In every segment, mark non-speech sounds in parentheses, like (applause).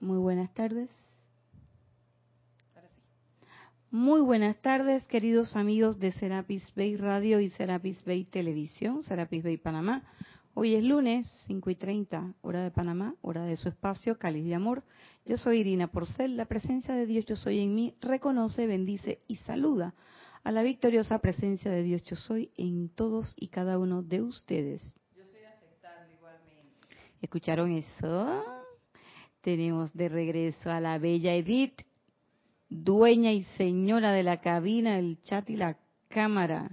Muy buenas tardes. Muy buenas tardes, queridos amigos de Serapis Bay Radio y Serapis Bay Televisión, Serapis Bay Panamá. Hoy es lunes, 5 y 30, hora de Panamá, hora de su espacio, cáliz de amor. Yo soy Irina Porcel, la presencia de Dios Yo Soy en mí reconoce, bendice y saluda a la victoriosa presencia de Dios Yo Soy en todos y cada uno de ustedes. Yo soy aceptando igualmente. ¿Escucharon eso? Tenemos de regreso a la bella Edith dueña y señora de la cabina, el chat y la cámara.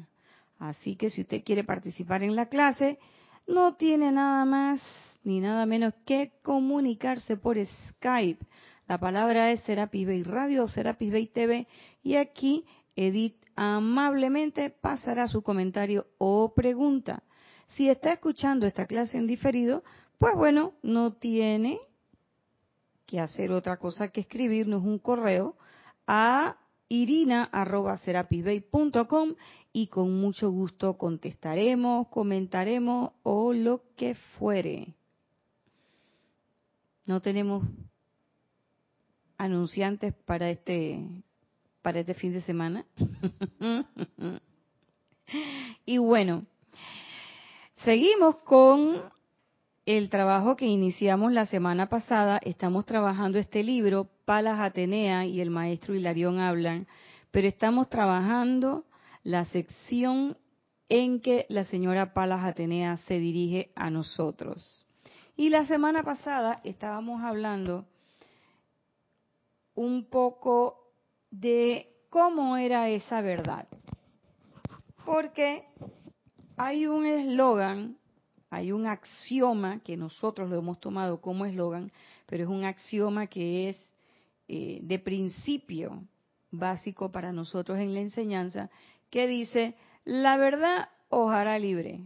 Así que si usted quiere participar en la clase, no tiene nada más ni nada menos que comunicarse por Skype. La palabra es Serapis Bay Radio o Serapis Bay TV y aquí Edith amablemente pasará su comentario o pregunta. Si está escuchando esta clase en diferido, pues bueno, no tiene que hacer otra cosa que escribirnos un correo a irina.serapisbay.com y con mucho gusto contestaremos, comentaremos o lo que fuere. No tenemos anunciantes para este para este fin de semana. (laughs) y bueno, seguimos con el trabajo que iniciamos la semana pasada. Estamos trabajando este libro, Palas Atenea y el maestro Hilarión hablan, pero estamos trabajando la sección en que la señora Palas Atenea se dirige a nosotros. Y la semana pasada estábamos hablando un poco de cómo era esa verdad. Porque hay un eslogan hay un axioma que nosotros lo hemos tomado como eslogan, pero es un axioma que es eh, de principio básico para nosotros en la enseñanza, que dice, la verdad os libre.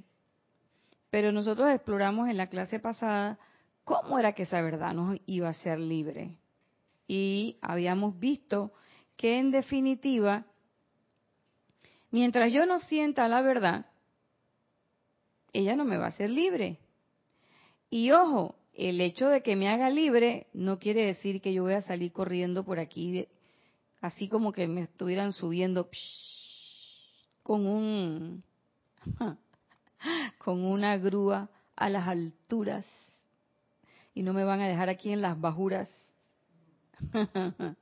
Pero nosotros exploramos en la clase pasada cómo era que esa verdad nos iba a ser libre. Y habíamos visto que en definitiva, mientras yo no sienta la verdad, ella no me va a hacer libre. Y ojo, el hecho de que me haga libre no quiere decir que yo voy a salir corriendo por aquí, así como que me estuvieran subiendo con un (laughs) con una grúa a las alturas y no me van a dejar aquí en las bajuras. (laughs)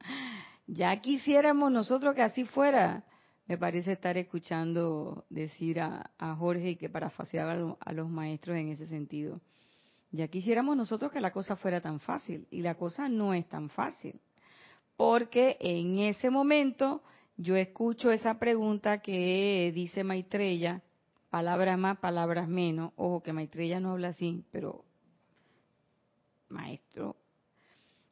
ya quisiéramos nosotros que así fuera, me parece estar escuchando decir a, Jorge que para a, a los maestros en ese sentido. Ya quisiéramos nosotros que la cosa fuera tan fácil y la cosa no es tan fácil. Porque en ese momento yo escucho esa pregunta que dice Maitreya, palabras más, palabras menos. Ojo que Maitreya no habla así, pero maestro,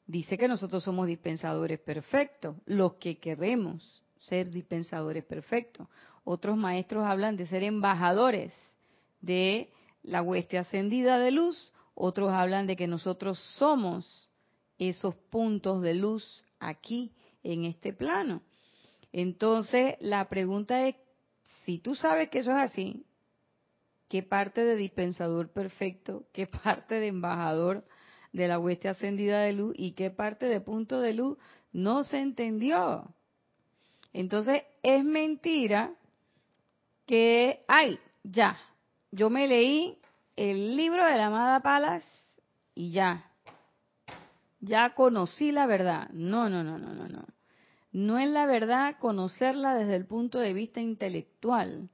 dice que nosotros somos dispensadores perfectos, los que queremos ser dispensadores perfectos. Otros maestros hablan de ser embajadores de la hueste ascendida de luz, otros hablan de que nosotros somos esos puntos de luz aquí en este plano. Entonces, la pregunta es, si tú sabes que eso es así, ¿qué parte de dispensador perfecto, qué parte de embajador de la hueste ascendida de luz y qué parte de punto de luz no se entendió? Entonces, es mentira que, ay, ya, yo me leí el libro de la amada Palas y ya, ya conocí la verdad. No, no, no, no, no, no. No es la verdad conocerla desde el punto de vista intelectual.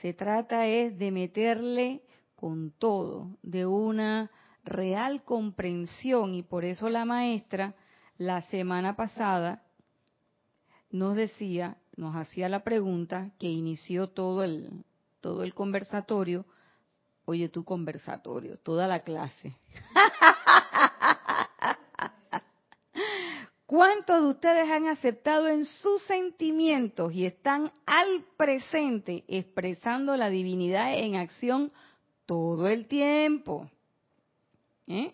Se trata es de meterle con todo, de una real comprensión y por eso la maestra la semana pasada nos decía, nos hacía la pregunta que inició todo el, todo el conversatorio. Oye, tu conversatorio, toda la clase. (laughs) ¿Cuántos de ustedes han aceptado en sus sentimientos y están al presente expresando la divinidad en acción todo el tiempo? ¿Eh?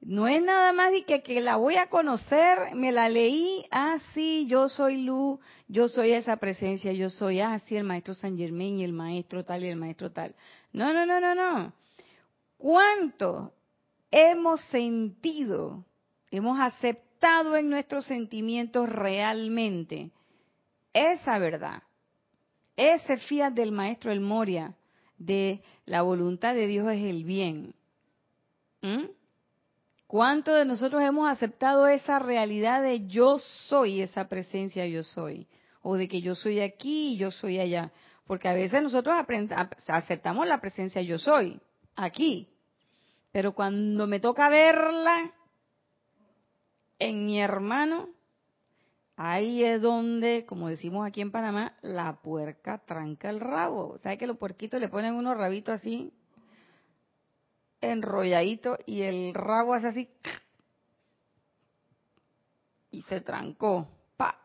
No es nada más de que, la voy a conocer, me la leí, ah, sí, yo soy luz, yo soy esa presencia, yo soy, ah, sí, el maestro San Germán y el maestro tal y el maestro tal. No, no, no, no, no. ¿Cuánto hemos sentido hemos aceptado en nuestros sentimientos realmente esa verdad, ese fiat del maestro El Moria, de la voluntad de Dios es el bien. ¿Mm? ¿Cuánto de nosotros hemos aceptado esa realidad de yo soy esa presencia yo soy? O de que yo soy aquí y yo soy allá. Porque a veces nosotros aceptamos la presencia yo soy, aquí. Pero cuando me toca verla en mi hermano, ahí es donde, como decimos aquí en Panamá, la puerca tranca el rabo. ¿Sabes que los puerquitos le ponen unos rabitos así, enrolladitos, y el rabo hace así, y se trancó? ¡Pa!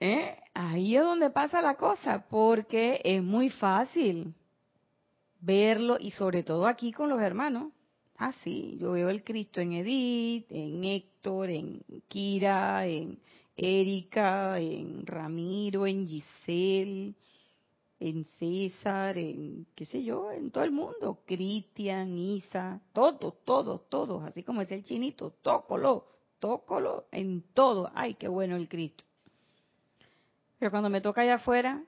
¿Eh? Ahí es donde pasa la cosa, porque es muy fácil verlo, y sobre todo aquí con los hermanos Ah, sí, yo veo el Cristo en Edith, en Héctor, en Kira, en Erika, en Ramiro, en Giselle, en César, en qué sé yo, en todo el mundo, Cristian, Isa, todos, todos, todos, así como es el chinito, tócolo, tócolo en todo. Ay, qué bueno el Cristo. Pero cuando me toca allá afuera,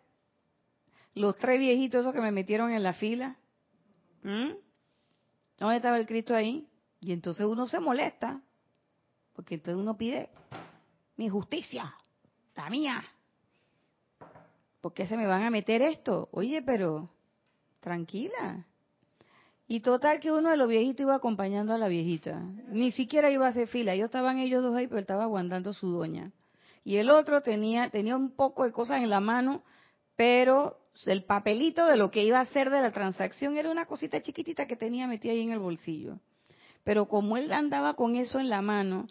los tres viejitos esos que me metieron en la fila, ¿Dónde estaba el Cristo ahí? Y entonces uno se molesta, porque entonces uno pide mi justicia, la mía. ¿Por qué se me van a meter esto? Oye, pero tranquila. Y total que uno de los viejitos iba acompañando a la viejita. Ni siquiera iba a hacer fila. Ellos estaban ellos dos ahí, pero estaba aguantando su doña. Y el otro tenía, tenía un poco de cosas en la mano, pero el papelito de lo que iba a hacer de la transacción era una cosita chiquitita que tenía metida ahí en el bolsillo. Pero como él andaba con eso en la mano,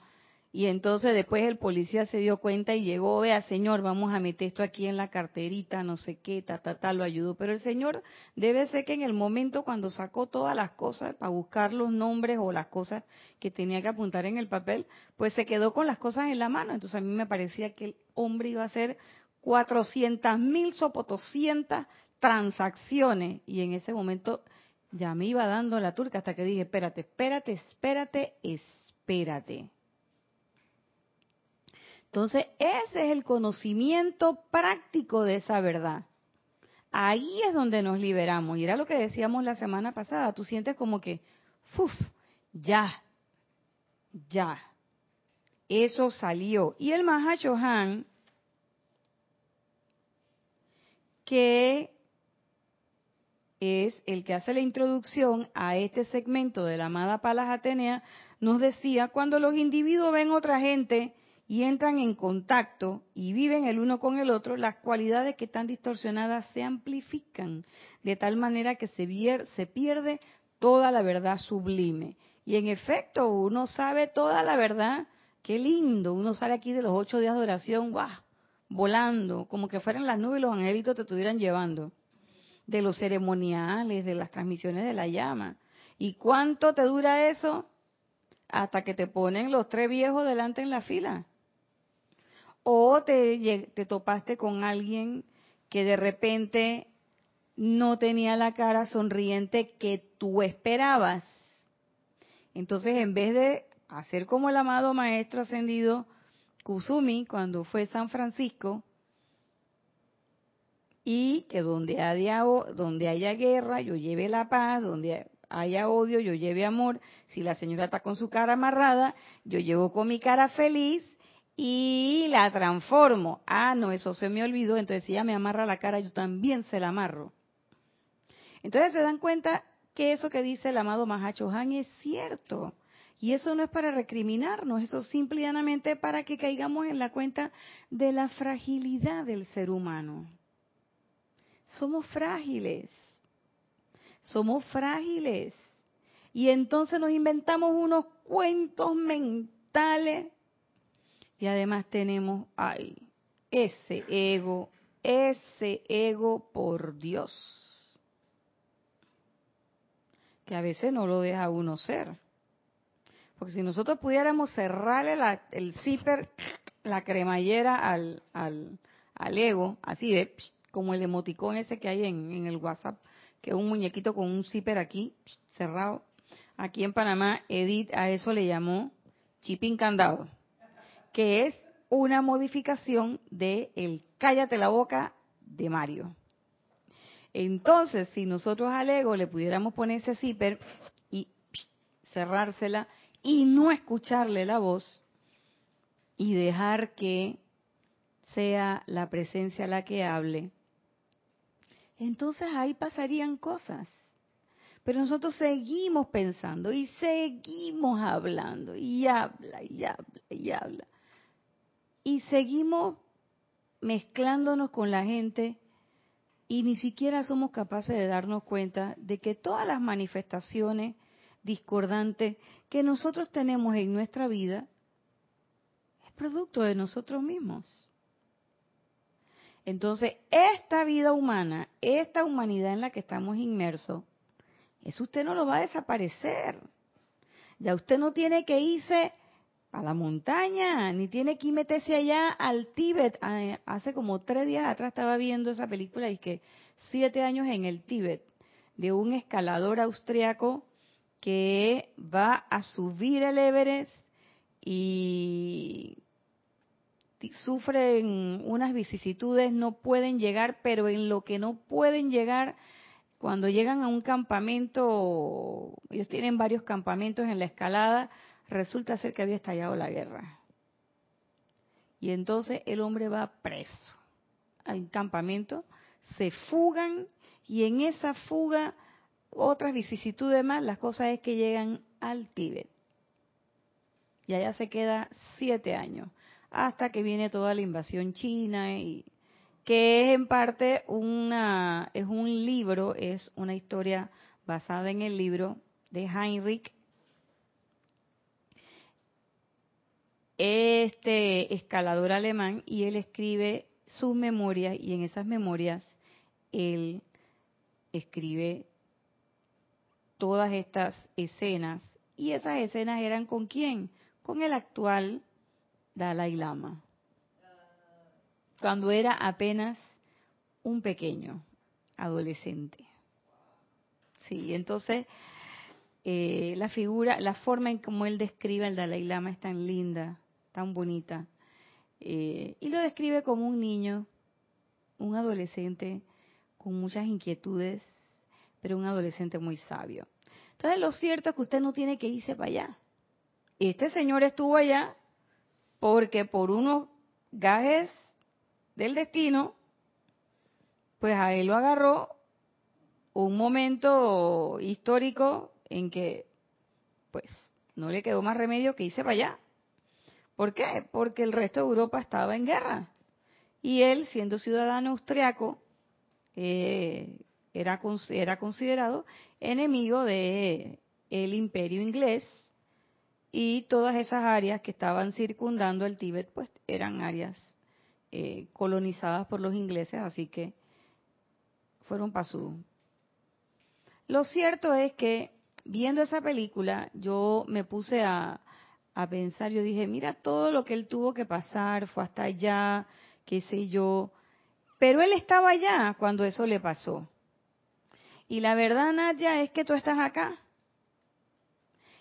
y entonces después el policía se dio cuenta y llegó, vea señor, vamos a meter esto aquí en la carterita, no sé qué, ta, ta, ta, lo ayudó. Pero el señor debe ser que en el momento cuando sacó todas las cosas para buscar los nombres o las cosas que tenía que apuntar en el papel, pues se quedó con las cosas en la mano. Entonces a mí me parecía que el hombre iba a ser 400 mil sopotoscientas transacciones. Y en ese momento ya me iba dando la turca hasta que dije, espérate, espérate, espérate, espérate. Entonces, ese es el conocimiento práctico de esa verdad. Ahí es donde nos liberamos. Y era lo que decíamos la semana pasada. Tú sientes como que, ¡fuf! Ya, ya. Eso salió. Y el Mahashohan que es el que hace la introducción a este segmento de la amada Palas Atenea, nos decía, cuando los individuos ven otra gente y entran en contacto y viven el uno con el otro, las cualidades que están distorsionadas se amplifican, de tal manera que se, se pierde toda la verdad sublime. Y en efecto, uno sabe toda la verdad, qué lindo, uno sale aquí de los ocho días de oración, ¡guau! volando, como que fueran las nubes y los angelitos te estuvieran llevando, de los ceremoniales, de las transmisiones de la llama. ¿Y cuánto te dura eso? Hasta que te ponen los tres viejos delante en la fila. O te, te topaste con alguien que de repente no tenía la cara sonriente que tú esperabas. Entonces, en vez de hacer como el amado Maestro Ascendido, Kusumi cuando fue San Francisco y que donde haya, donde haya guerra yo lleve la paz, donde haya odio yo lleve amor, si la señora está con su cara amarrada, yo llevo con mi cara feliz y la transformo. Ah, no, eso se me olvidó, entonces si ella me amarra la cara, yo también se la amarro. Entonces se dan cuenta que eso que dice el amado Mahacho Han es cierto. Y eso no es para recriminarnos, eso simplemente para que caigamos en la cuenta de la fragilidad del ser humano. Somos frágiles, somos frágiles. Y entonces nos inventamos unos cuentos mentales y además tenemos, ay, ese ego, ese ego por Dios, que a veces no lo deja uno ser. Porque si nosotros pudiéramos cerrarle el zipper, la cremallera al, al, ego, así de como el emoticón ese que hay en, el WhatsApp, que es un muñequito con un zipper aquí cerrado, aquí en Panamá, Edith a eso le llamó chipín candado, que es una modificación de el cállate la boca de Mario. Entonces, si nosotros al ego le pudiéramos poner ese zipper y cerrársela y no escucharle la voz y dejar que sea la presencia la que hable, entonces ahí pasarían cosas. Pero nosotros seguimos pensando y seguimos hablando y habla y habla y habla. Y seguimos mezclándonos con la gente y ni siquiera somos capaces de darnos cuenta de que todas las manifestaciones discordantes que nosotros tenemos en nuestra vida es producto de nosotros mismos. Entonces, esta vida humana, esta humanidad en la que estamos inmersos, eso usted no lo va a desaparecer. Ya usted no tiene que irse a la montaña, ni tiene que meterse allá al Tíbet. Ah, hace como tres días atrás estaba viendo esa película y que siete años en el Tíbet, de un escalador austriaco que va a subir el Everest y sufren unas vicisitudes, no pueden llegar, pero en lo que no pueden llegar, cuando llegan a un campamento, ellos tienen varios campamentos en la escalada, resulta ser que había estallado la guerra. Y entonces el hombre va preso al campamento, se fugan y en esa fuga, otras vicisitudes más, las cosas es que llegan al Tíbet. Y allá se queda siete años, hasta que viene toda la invasión china y que es en parte una es un libro, es una historia basada en el libro de Heinrich este escalador alemán y él escribe sus memorias y en esas memorias él escribe todas estas escenas y esas escenas eran con quién? Con el actual Dalai Lama cuando era apenas un pequeño adolescente. Sí, entonces eh, la figura, la forma en cómo él describe al Dalai Lama es tan linda, tan bonita. Eh, y lo describe como un niño, un adolescente con muchas inquietudes, pero un adolescente muy sabio. Entonces lo cierto es que usted no tiene que irse para allá. Este señor estuvo allá porque por unos gajes del destino, pues a él lo agarró un momento histórico en que, pues, no le quedó más remedio que irse para allá. ¿Por qué? Porque el resto de Europa estaba en guerra. Y él, siendo ciudadano austriaco, eh, era, era considerado enemigo de el imperio inglés y todas esas áreas que estaban circundando el Tíbet, pues eran áreas eh, colonizadas por los ingleses, así que fueron para su... Lo cierto es que viendo esa película, yo me puse a, a pensar, yo dije, mira todo lo que él tuvo que pasar, fue hasta allá, qué sé yo, pero él estaba allá cuando eso le pasó. Y la verdad, Nadia, es que tú estás acá.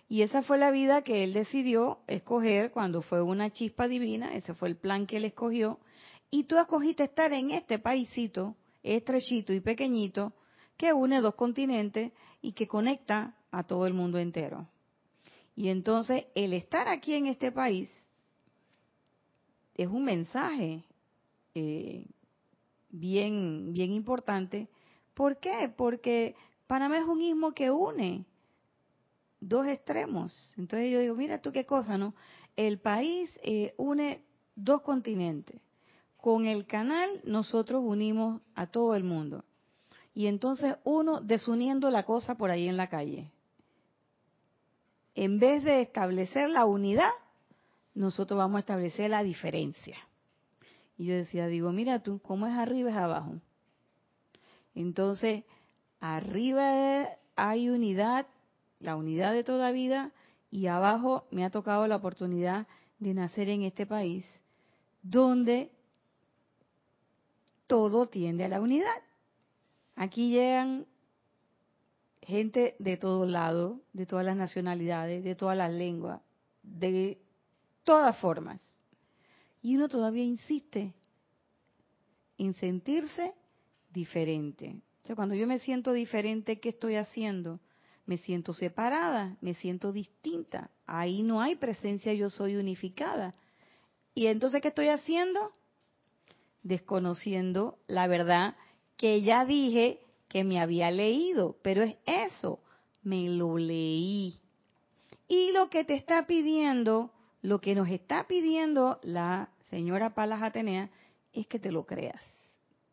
Y esa fue la vida que él decidió escoger cuando fue una chispa divina, ese fue el plan que él escogió, y tú escogiste estar en este paísito estrechito y pequeñito que une dos continentes y que conecta a todo el mundo entero. Y entonces el estar aquí en este país es un mensaje eh, bien, bien importante. ¿Por qué? Porque Panamá es un istmo que une dos extremos. Entonces yo digo, mira tú qué cosa, ¿no? El país eh, une dos continentes con el canal nosotros unimos a todo el mundo. Y entonces uno desuniendo la cosa por ahí en la calle. En vez de establecer la unidad, nosotros vamos a establecer la diferencia. Y yo decía, digo, mira tú, ¿cómo es arriba es abajo? Entonces, arriba hay unidad, la unidad de toda vida, y abajo me ha tocado la oportunidad de nacer en este país, donde todo tiende a la unidad. Aquí llegan gente de todos lados, de todas las nacionalidades, de todas las lenguas, de todas formas. Y uno todavía insiste en sentirse diferente. O sea, cuando yo me siento diferente, ¿qué estoy haciendo? Me siento separada, me siento distinta. Ahí no hay presencia, yo soy unificada. Y entonces, ¿qué estoy haciendo? Desconociendo la verdad que ya dije que me había leído, pero es eso, me lo leí. Y lo que te está pidiendo, lo que nos está pidiendo la señora Palas Atenea, es que te lo creas,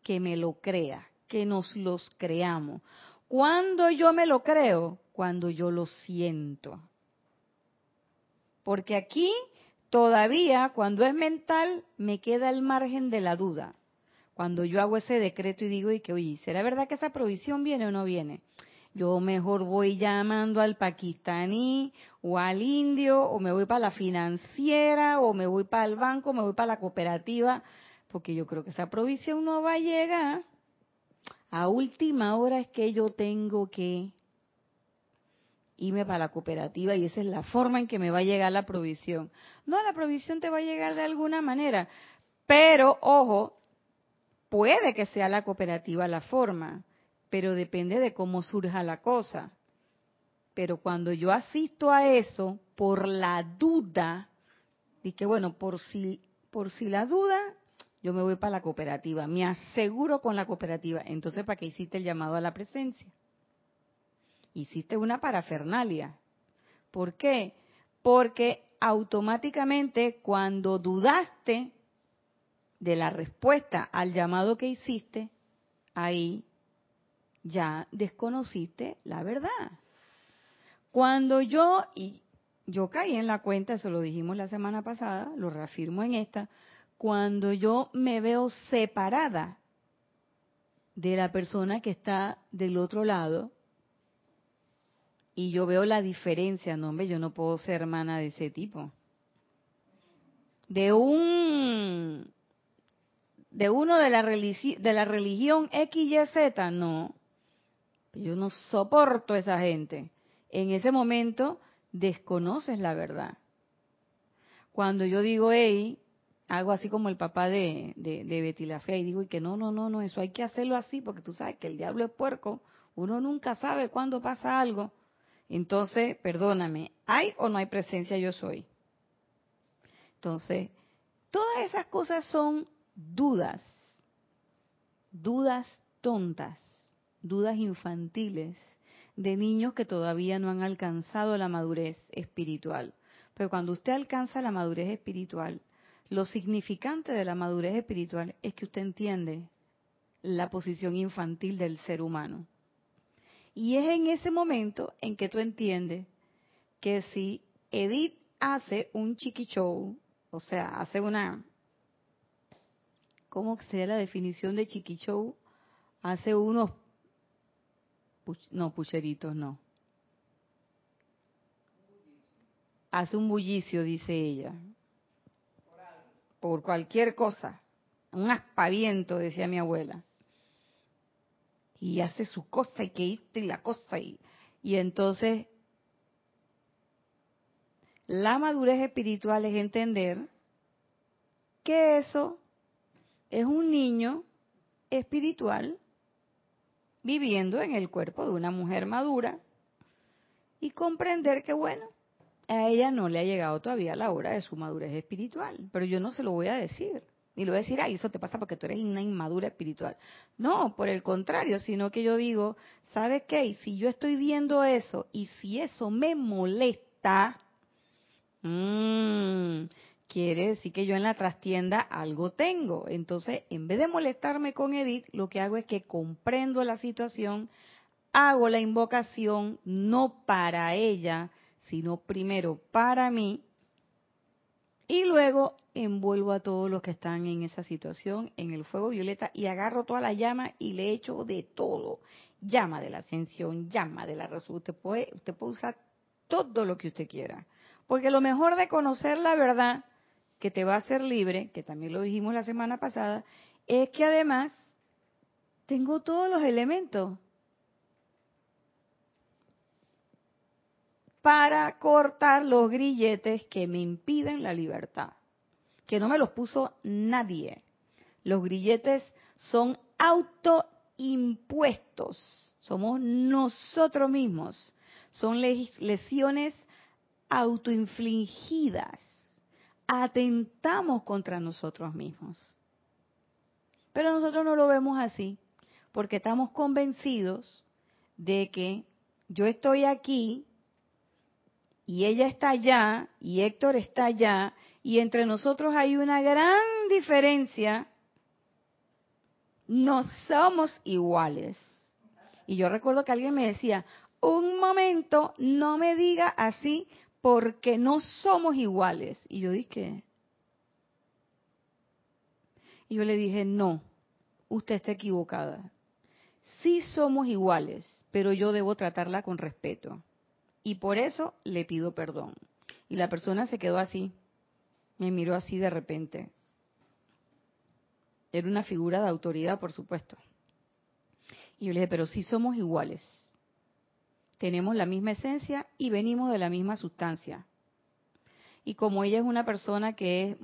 que me lo crea, que nos los creamos. Cuando yo me lo creo, cuando yo lo siento. Porque aquí todavía, cuando es mental, me queda el margen de la duda cuando yo hago ese decreto y digo, y que, oye, ¿será verdad que esa provisión viene o no viene? Yo mejor voy llamando al pakistaní o al indio, o me voy para la financiera, o me voy para el banco, me voy para la cooperativa, porque yo creo que esa provisión no va a llegar. A última hora es que yo tengo que irme para la cooperativa y esa es la forma en que me va a llegar la provisión. No, la provisión te va a llegar de alguna manera, pero ojo, Puede que sea la cooperativa la forma, pero depende de cómo surja la cosa. Pero cuando yo asisto a eso por la duda, y que bueno, por si, por si la duda, yo me voy para la cooperativa, me aseguro con la cooperativa. Entonces, ¿para qué hiciste el llamado a la presencia? Hiciste una parafernalia. ¿Por qué? Porque automáticamente cuando dudaste, de la respuesta al llamado que hiciste, ahí ya desconociste la verdad. Cuando yo, y yo caí en la cuenta, eso lo dijimos la semana pasada, lo reafirmo en esta, cuando yo me veo separada de la persona que está del otro lado, y yo veo la diferencia, no, hombre, yo no puedo ser hermana de ese tipo. De un de uno de la, de la religión XYZ, no. Yo no soporto a esa gente. En ese momento desconoces la verdad. Cuando yo digo, hey, hago así como el papá de, de, de Betty la Fea y digo, y que no, no, no, no, eso hay que hacerlo así porque tú sabes que el diablo es puerco, uno nunca sabe cuándo pasa algo. Entonces, perdóname, ¿hay o no hay presencia yo soy? Entonces, todas esas cosas son dudas, dudas tontas, dudas infantiles de niños que todavía no han alcanzado la madurez espiritual. Pero cuando usted alcanza la madurez espiritual, lo significante de la madurez espiritual es que usted entiende la posición infantil del ser humano. Y es en ese momento en que tú entiendes que si Edith hace un chiqui show, o sea, hace una ¿cómo sería la definición de chiquichou? Hace unos, no, pucheritos, no. Hace un bullicio, dice ella. Por cualquier cosa. Un aspaviento, decía mi abuela. Y hace su cosa y que y la cosa. Y, y entonces, la madurez espiritual es entender que eso es un niño espiritual viviendo en el cuerpo de una mujer madura y comprender que, bueno, a ella no le ha llegado todavía la hora de su madurez espiritual, pero yo no se lo voy a decir. Ni lo voy a decir, ay, eso te pasa porque tú eres una inmadura espiritual. No, por el contrario, sino que yo digo, ¿sabes qué? si yo estoy viendo eso y si eso me molesta, mmm, quiere decir que yo en la trastienda algo tengo. Entonces, en vez de molestarme con Edith, lo que hago es que comprendo la situación, hago la invocación no para ella, sino primero para mí, y luego envuelvo a todos los que están en esa situación en el fuego violeta y agarro toda la llama y le echo de todo. Llama de la ascensión, llama de la resurrección. Usted puede, usted puede usar todo lo que usted quiera. Porque lo mejor de conocer la verdad que te va a hacer libre, que también lo dijimos la semana pasada, es que además tengo todos los elementos. para cortar los grilletes que me impiden la libertad, que no me los puso nadie. Los grilletes son autoimpuestos, somos nosotros mismos, son lesiones autoinfligidas, atentamos contra nosotros mismos. Pero nosotros no lo vemos así, porque estamos convencidos de que yo estoy aquí y ella está allá y Héctor está allá y entre nosotros hay una gran diferencia, no somos iguales. Y yo recuerdo que alguien me decía, un momento, no me diga así porque no somos iguales. Y yo dije, y yo le dije, no, usted está equivocada. Sí somos iguales, pero yo debo tratarla con respeto. Y por eso le pido perdón. Y la persona se quedó así, me miró así de repente. Era una figura de autoridad, por supuesto. Y yo le dije, pero sí somos iguales. Tenemos la misma esencia y venimos de la misma sustancia. Y como ella es una persona que es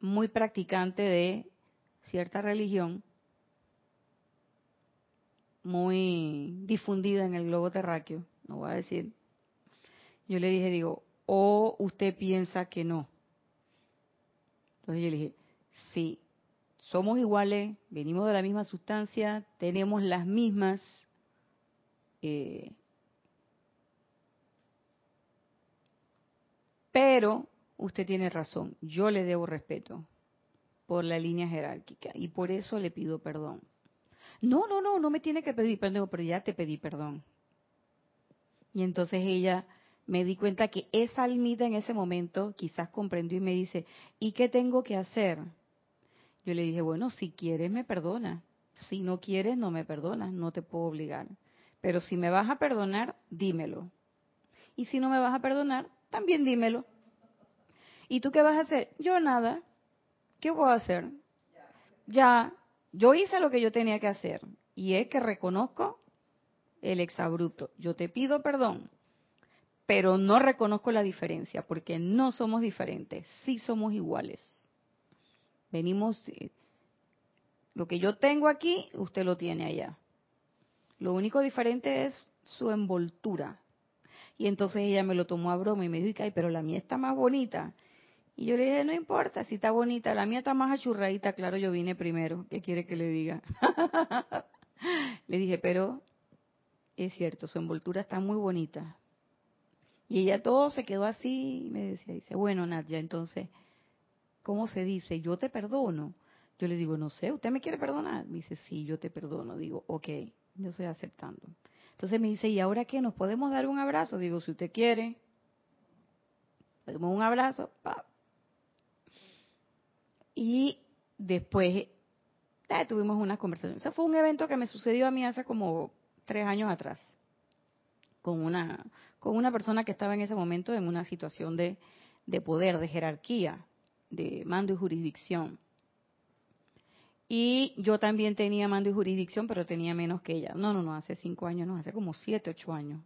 muy practicante de cierta religión, muy difundida en el globo terráqueo, no voy a decir, yo le dije, digo, o usted piensa que no. Entonces yo le dije, sí, somos iguales, venimos de la misma sustancia, tenemos las mismas eh, pero usted tiene razón, yo le debo respeto por la línea jerárquica y por eso le pido perdón. No, no, no, no me tiene que pedir perdón, pero ya te pedí perdón. Y entonces ella me di cuenta que esa almita en ese momento quizás comprendió y me dice, ¿y qué tengo que hacer? Yo le dije, bueno, si quieres me perdona, si no quieres no me perdonas, no te puedo obligar. Pero si me vas a perdonar, dímelo. Y si no me vas a perdonar, también dímelo. ¿Y tú qué vas a hacer? Yo nada. ¿Qué voy a hacer? Ya, yo hice lo que yo tenía que hacer. Y es que reconozco el exabrupto. Yo te pido perdón, pero no reconozco la diferencia, porque no somos diferentes, sí somos iguales. Venimos, eh, lo que yo tengo aquí, usted lo tiene allá. Lo único diferente es su envoltura. Y entonces ella me lo tomó a broma y me dijo, ay, pero la mía está más bonita. Y yo le dije, no importa si está bonita, la mía está más achurradita, claro, yo vine primero, ¿qué quiere que le diga? (laughs) le dije, pero es cierto, su envoltura está muy bonita. Y ella todo se quedó así y me decía, dice, bueno, Nadia, entonces, ¿cómo se dice? Yo te perdono. Yo le digo, no sé, ¿usted me quiere perdonar? Me dice, sí, yo te perdono. Digo, ok, yo estoy aceptando. Entonces me dice, ¿y ahora qué? ¿Nos podemos dar un abrazo? Digo, si usted quiere, damos un abrazo. Y después tuvimos una conversación. Ese fue un evento que me sucedió a mí hace como tres años atrás, con una, con una persona que estaba en ese momento en una situación de, de poder, de jerarquía, de mando y jurisdicción. Y yo también tenía mando y jurisdicción, pero tenía menos que ella. No, no, no, hace cinco años, no, hace como siete, ocho años.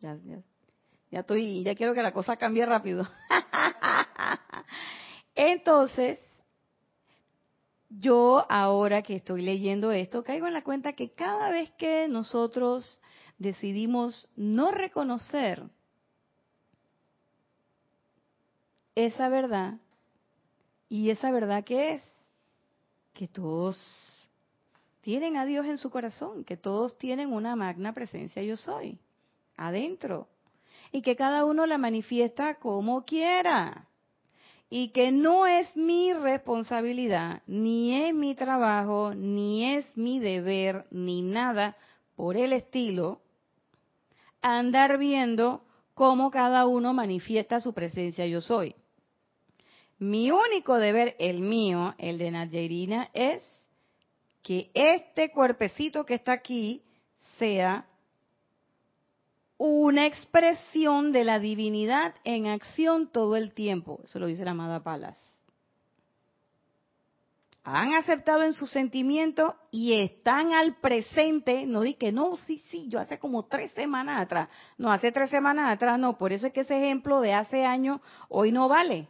ya, ya, ya estoy, ya quiero que la cosa cambie rápido. (laughs) Entonces, yo ahora que estoy leyendo esto, caigo en la cuenta que cada vez que nosotros decidimos no reconocer esa verdad, y esa verdad que es que todos tienen a Dios en su corazón, que todos tienen una magna presencia yo soy, adentro, y que cada uno la manifiesta como quiera y que no es mi responsabilidad, ni es mi trabajo, ni es mi deber, ni nada por el estilo, andar viendo cómo cada uno manifiesta su presencia yo soy. Mi único deber, el mío, el de Nayerina, es que este cuerpecito que está aquí sea una expresión de la divinidad en acción todo el tiempo. Eso lo dice la amada Palas. han aceptado en sus sentimientos y están al presente, no di que no, sí, sí, yo hace como tres semanas atrás, no, hace tres semanas atrás no, por eso es que ese ejemplo de hace años hoy no vale.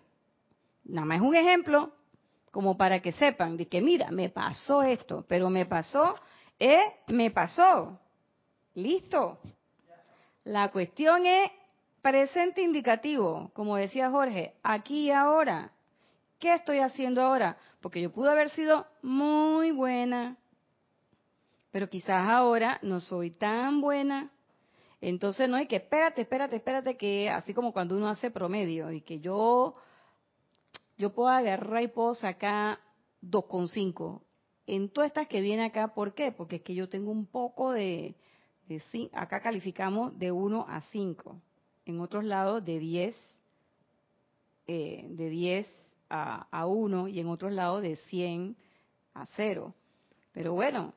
Nada más es un ejemplo como para que sepan de que mira, me pasó esto, pero me pasó, eh, me pasó. Listo. La cuestión es presente indicativo, como decía Jorge, aquí y ahora. ¿Qué estoy haciendo ahora? Porque yo pude haber sido muy buena, pero quizás ahora no soy tan buena. Entonces no hay que, espérate, espérate, espérate, que así como cuando uno hace promedio, y que yo, yo puedo agarrar y puedo sacar 2,5. En todas estas que viene acá, ¿por qué? Porque es que yo tengo un poco de, de acá calificamos de 1 a 5, en otros lados de 10, eh, de 10 a, a 1 y en otros lados de 100 a 0. Pero bueno,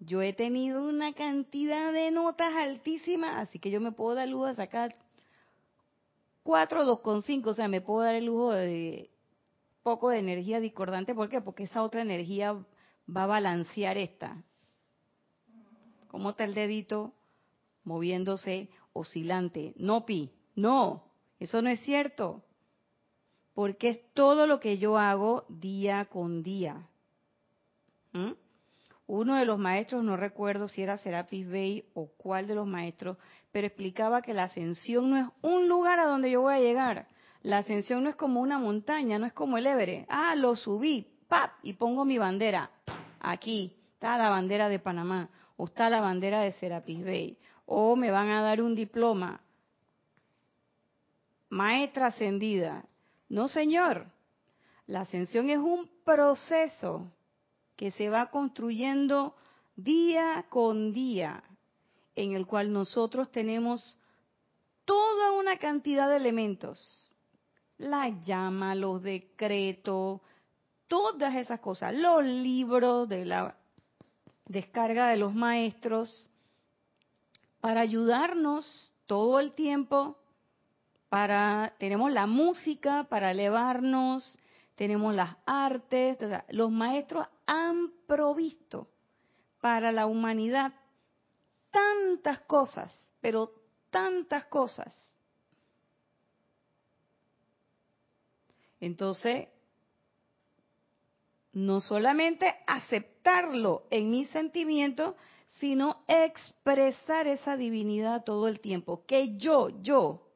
yo he tenido una cantidad de notas altísimas, así que yo me puedo dar lujo de sacar 4 2,5, o sea, me puedo dar el lujo de poco de energía discordante. ¿Por qué? Porque esa otra energía va a balancear esta. ¿Cómo está el dedito moviéndose oscilante? No, Pi, no, eso no es cierto porque es todo lo que yo hago día con día. ¿Mm? Uno de los maestros, no recuerdo si era Serapis Bey o cuál de los maestros, pero explicaba que la ascensión no es un lugar a donde yo voy a llegar. La ascensión no es como una montaña, no es como el Everest. Ah, lo subí, ¡pap! y pongo mi bandera. Aquí está la bandera de Panamá, o está la bandera de Serapis Bay, o me van a dar un diploma. Maestra ascendida, no, señor. La ascensión es un proceso que se va construyendo día con día, en el cual nosotros tenemos toda una cantidad de elementos. La llama, los decretos, todas esas cosas, los libros de la descarga de los maestros, para ayudarnos todo el tiempo para, tenemos la música para elevarnos, tenemos las artes, los maestros han provisto para la humanidad tantas cosas, pero tantas cosas. Entonces, no solamente aceptarlo en mis sentimientos, sino expresar esa divinidad todo el tiempo, que yo, yo,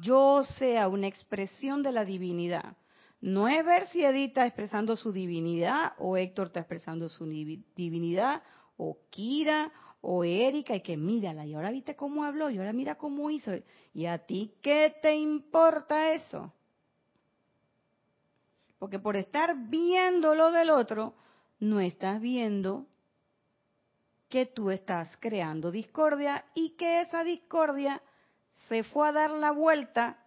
yo sea una expresión de la divinidad. No es ver si Edith está expresando su divinidad o Héctor está expresando su divinidad o Kira o Erika y que mírala y ahora viste cómo habló y ahora mira cómo hizo. ¿Y a ti qué te importa eso? Porque por estar viendo lo del otro, no estás viendo que tú estás creando discordia y que esa discordia se fue a dar la vuelta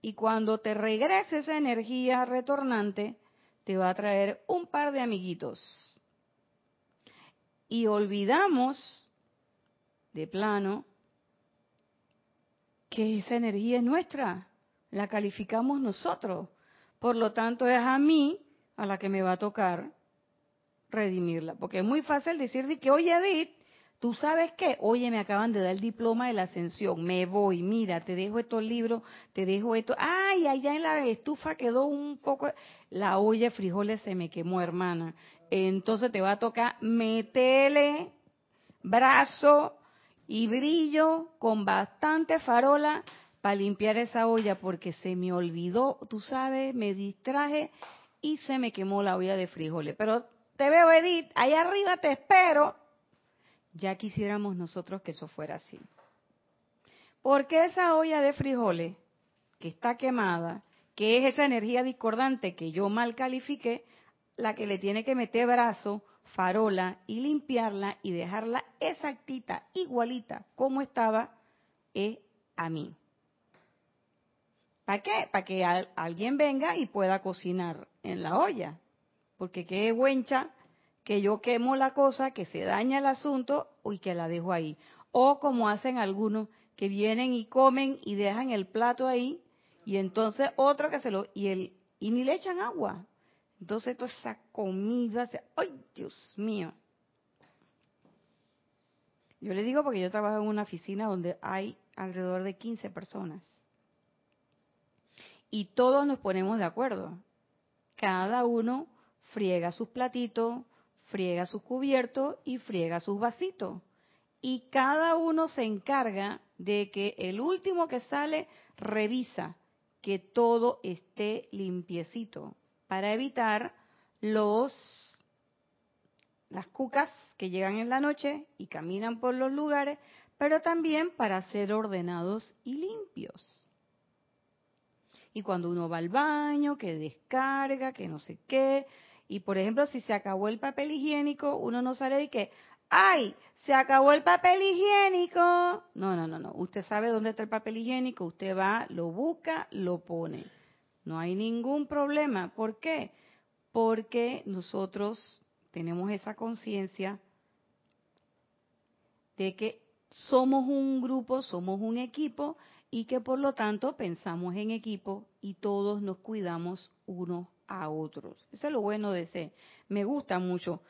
y cuando te regrese esa energía retornante, te va a traer un par de amiguitos. Y olvidamos de plano que esa energía es nuestra, la calificamos nosotros. Por lo tanto, es a mí a la que me va a tocar redimirla. Porque es muy fácil decir que, oye Edith, ¿Tú sabes qué? Oye, me acaban de dar el diploma de la ascensión. Me voy, mira, te dejo estos libros, te dejo esto. Ay, allá en la estufa quedó un poco. La olla de frijoles se me quemó, hermana. Entonces te va a tocar metele brazo y brillo con bastante farola para limpiar esa olla porque se me olvidó, tú sabes, me distraje y se me quemó la olla de frijoles. Pero te veo, Edith, allá arriba te espero ya quisiéramos nosotros que eso fuera así. Porque esa olla de frijoles que está quemada, que es esa energía discordante que yo mal califiqué, la que le tiene que meter brazo, farola y limpiarla y dejarla exactita, igualita como estaba, es a mí. ¿Para qué? Para que alguien venga y pueda cocinar en la olla. Porque qué buencha que yo quemo la cosa, que se daña el asunto y que la dejo ahí. O como hacen algunos que vienen y comen y dejan el plato ahí y entonces otro que se lo y el y ni le echan agua. Entonces toda esa comida, ¡ay, Dios mío! Yo le digo porque yo trabajo en una oficina donde hay alrededor de 15 personas. Y todos nos ponemos de acuerdo. Cada uno friega sus platitos, friega sus cubiertos y friega sus vasitos. Y cada uno se encarga de que el último que sale revisa que todo esté limpiecito para evitar los las cucas que llegan en la noche y caminan por los lugares, pero también para ser ordenados y limpios. Y cuando uno va al baño, que descarga, que no sé qué, y por ejemplo, si se acabó el papel higiénico, uno no sale de que, ¡ay! Se acabó el papel higiénico. No, no, no, no. Usted sabe dónde está el papel higiénico, usted va, lo busca, lo pone. No hay ningún problema. ¿Por qué? Porque nosotros tenemos esa conciencia de que somos un grupo, somos un equipo y que por lo tanto pensamos en equipo y todos nos cuidamos unos a otros. Eso es lo bueno de ese. Me gusta mucho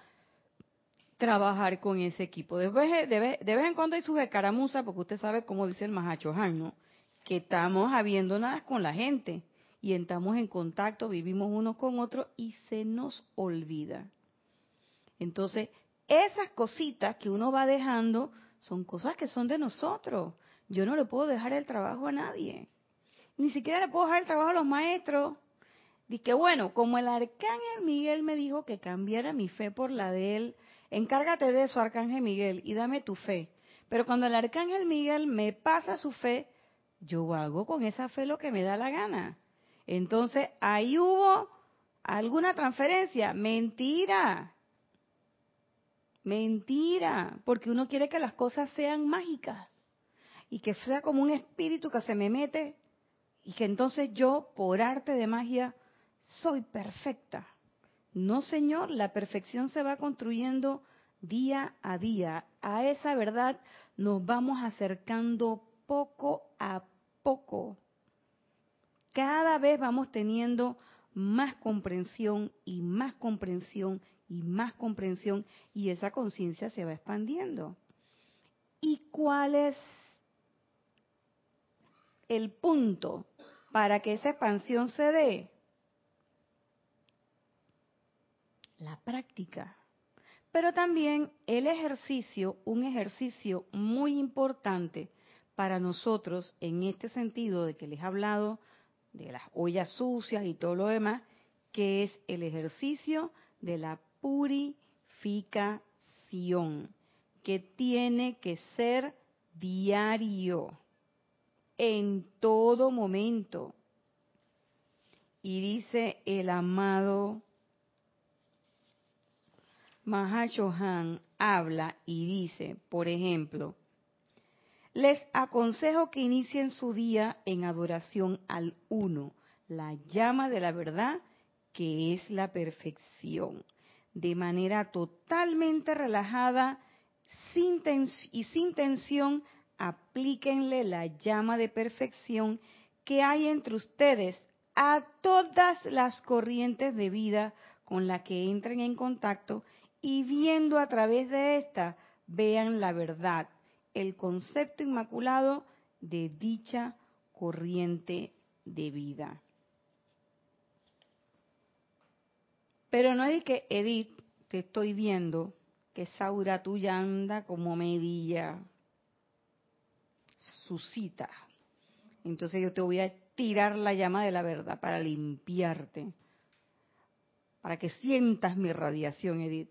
trabajar con ese equipo. De vez, de vez, en cuando hay sus escaramuzas, porque usted sabe cómo dice el Mahacho ¿no? Que estamos habiendo nada con la gente y estamos en contacto, vivimos unos con otros y se nos olvida. Entonces, esas cositas que uno va dejando son cosas que son de nosotros. Yo no le puedo dejar el trabajo a nadie. Ni siquiera le puedo dejar el trabajo a los maestros. Dice bueno, como el arcángel Miguel me dijo que cambiara mi fe por la de él, encárgate de eso, arcángel Miguel, y dame tu fe. Pero cuando el arcángel Miguel me pasa su fe, yo hago con esa fe lo que me da la gana. Entonces, ahí hubo alguna transferencia. Mentira. Mentira. Porque uno quiere que las cosas sean mágicas. Y que sea como un espíritu que se me mete. Y que entonces yo, por arte de magia, soy perfecta. No, Señor, la perfección se va construyendo día a día. A esa verdad nos vamos acercando poco a poco. Cada vez vamos teniendo más comprensión y más comprensión y más comprensión y esa conciencia se va expandiendo. ¿Y cuál es el punto para que esa expansión se dé? la práctica. Pero también el ejercicio, un ejercicio muy importante para nosotros en este sentido de que les he hablado de las ollas sucias y todo lo demás, que es el ejercicio de la purificación, que tiene que ser diario, en todo momento. Y dice el amado Mahashohan habla y dice, por ejemplo, les aconsejo que inicien su día en adoración al uno, la llama de la verdad que es la perfección, de manera totalmente relajada sin y sin tensión, aplíquenle la llama de perfección que hay entre ustedes a todas las corrientes de vida con las que entren en contacto y viendo a través de esta, vean la verdad, el concepto inmaculado de dicha corriente de vida. Pero no es que, Edith, te estoy viendo que Saura tuya anda como medilla, suscita. Entonces yo te voy a tirar la llama de la verdad para limpiarte, para que sientas mi radiación, Edith.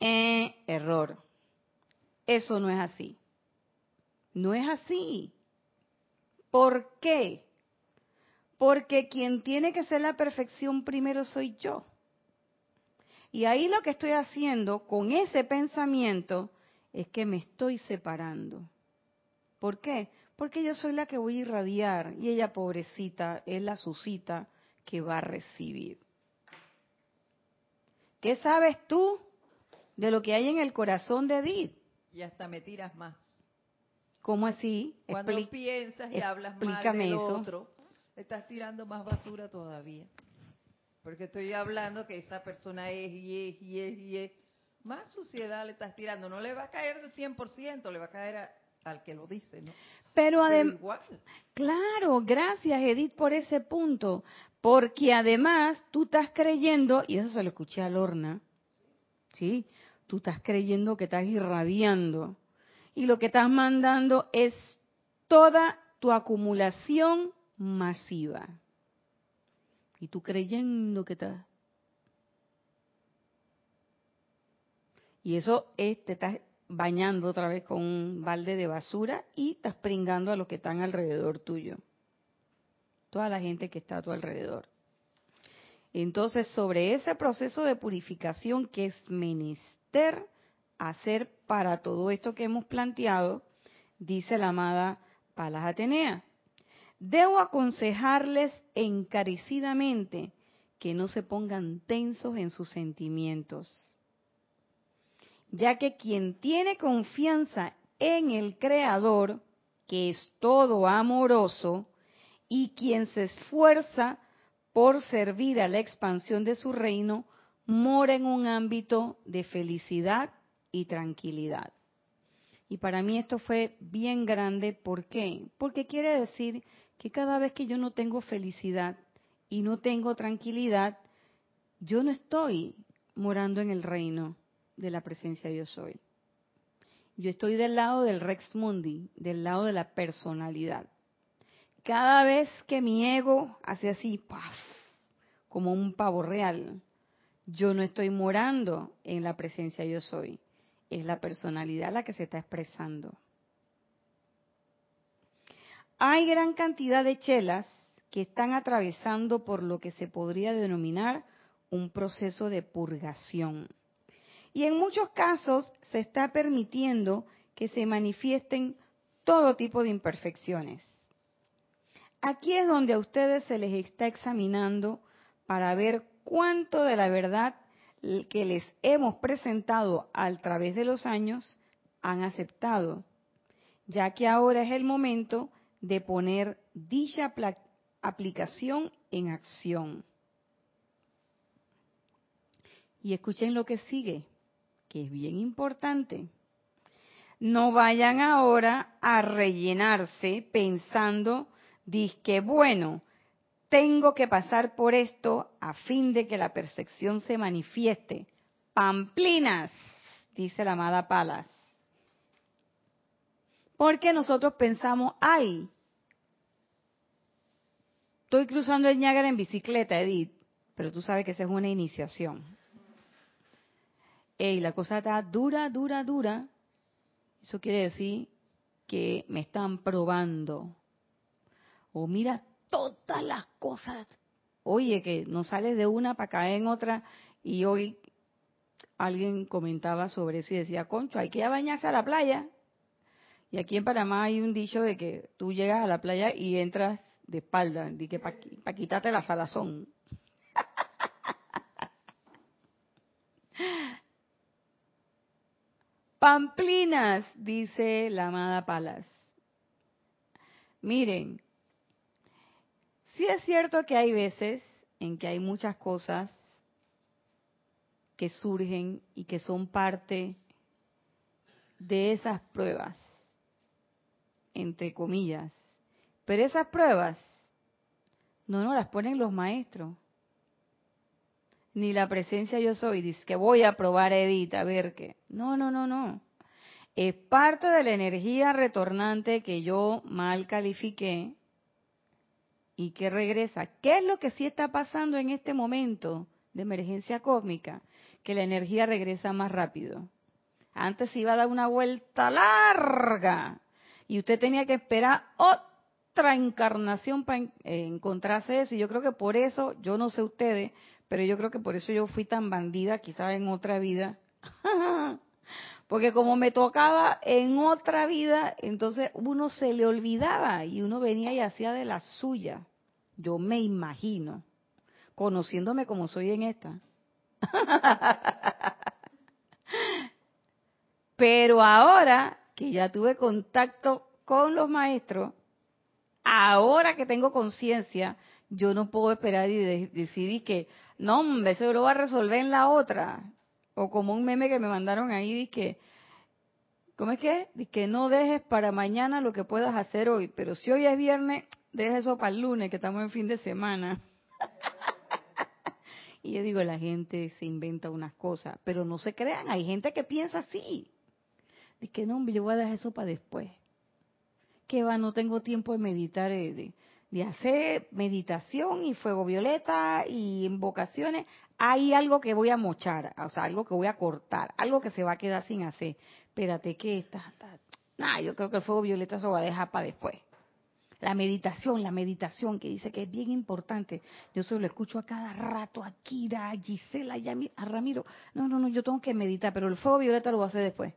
Eh, error. Eso no es así. No es así. ¿Por qué? Porque quien tiene que ser la perfección primero soy yo. Y ahí lo que estoy haciendo con ese pensamiento es que me estoy separando. ¿Por qué? Porque yo soy la que voy a irradiar y ella, pobrecita, es la susita que va a recibir. ¿Qué sabes tú? de lo que hay en el corazón de Edith. Y hasta me tiras más. ¿Cómo así? Cuando piensas y hablas mal del otro, estás tirando más basura todavía. Porque estoy hablando que esa persona es y es y es y es. Más suciedad le estás tirando. No le va a caer del 100%, le va a caer al que lo dice, ¿no? Pero, además, claro, gracias Edith por ese punto, porque además tú estás creyendo, y eso se lo escuché a Lorna, ¿sí? Tú estás creyendo que estás irradiando, y lo que estás mandando es toda tu acumulación masiva. Y tú creyendo que estás... Y eso es, te estás bañando otra vez con un balde de basura y estás pringando a los que están alrededor tuyo. Toda la gente que está a tu alrededor. Entonces, sobre ese proceso de purificación que es menester hacer para todo esto que hemos planteado, dice la amada Palas Atenea, debo aconsejarles encarecidamente que no se pongan tensos en sus sentimientos ya que quien tiene confianza en el Creador, que es todo amoroso, y quien se esfuerza por servir a la expansión de su reino, mora en un ámbito de felicidad y tranquilidad. Y para mí esto fue bien grande, ¿por qué? Porque quiere decir que cada vez que yo no tengo felicidad y no tengo tranquilidad, yo no estoy morando en el reino de la presencia yo soy. Yo estoy del lado del Rex Mundi, del lado de la personalidad. Cada vez que mi ego hace así, ¡paf! como un pavo real, yo no estoy morando en la presencia yo soy. Es la personalidad la que se está expresando. Hay gran cantidad de chelas que están atravesando por lo que se podría denominar un proceso de purgación y en muchos casos se está permitiendo que se manifiesten todo tipo de imperfecciones. Aquí es donde a ustedes se les está examinando para ver cuánto de la verdad que les hemos presentado a través de los años han aceptado, ya que ahora es el momento de poner dicha aplicación en acción. Y escuchen lo que sigue que es bien importante. No vayan ahora a rellenarse pensando, que bueno, tengo que pasar por esto a fin de que la percepción se manifieste. Pamplinas, dice la amada Palas. Porque nosotros pensamos, ay, estoy cruzando el Niágara en bicicleta, Edith, pero tú sabes que esa es una iniciación y la cosa está dura, dura, dura, eso quiere decir que me están probando. O mira todas las cosas. Oye, que no sales de una para caer en otra. Y hoy alguien comentaba sobre eso y decía, concho, hay que ir a bañarse a la playa. Y aquí en Panamá hay un dicho de que tú llegas a la playa y entras de espalda, de que para quitarte la salazón. Pamplinas, dice la amada Palas. Miren, sí es cierto que hay veces en que hay muchas cosas que surgen y que son parte de esas pruebas, entre comillas. Pero esas pruebas no nos las ponen los maestros ni la presencia yo soy, dice que voy a probar Edith, a ver qué. No, no, no, no. Es parte de la energía retornante que yo mal califiqué y que regresa. ¿Qué es lo que sí está pasando en este momento de emergencia cósmica? Que la energía regresa más rápido. Antes iba a dar una vuelta larga y usted tenía que esperar otra encarnación para encontrarse eso. Y yo creo que por eso, yo no sé ustedes, pero yo creo que por eso yo fui tan bandida, quizás en otra vida. (laughs) Porque como me tocaba en otra vida, entonces uno se le olvidaba y uno venía y hacía de la suya. Yo me imagino, conociéndome como soy en esta. (laughs) Pero ahora que ya tuve contacto con los maestros, ahora que tengo conciencia, yo no puedo esperar y decidir que, no, hombre, eso lo va a resolver en la otra. O como un meme que me mandaron ahí, que, ¿cómo es que? Dice no dejes para mañana lo que puedas hacer hoy, pero si hoy es viernes, deja eso para el lunes, que estamos en fin de semana. (laughs) y yo digo, la gente se inventa unas cosas, pero no se crean, hay gente que piensa así. Dice que no, yo voy a dejar eso para después. Que va, no tengo tiempo de meditar, eh, hacer meditación y fuego violeta y invocaciones. Hay algo que voy a mochar, o sea, algo que voy a cortar, algo que se va a quedar sin hacer. Espérate, ¿qué está? Nah, yo creo que el fuego violeta se va a dejar para después. La meditación, la meditación, que dice que es bien importante. Yo se lo escucho a cada rato a Kira, a Gisela, a Ramiro. No, no, no, yo tengo que meditar, pero el fuego violeta lo voy a hacer después.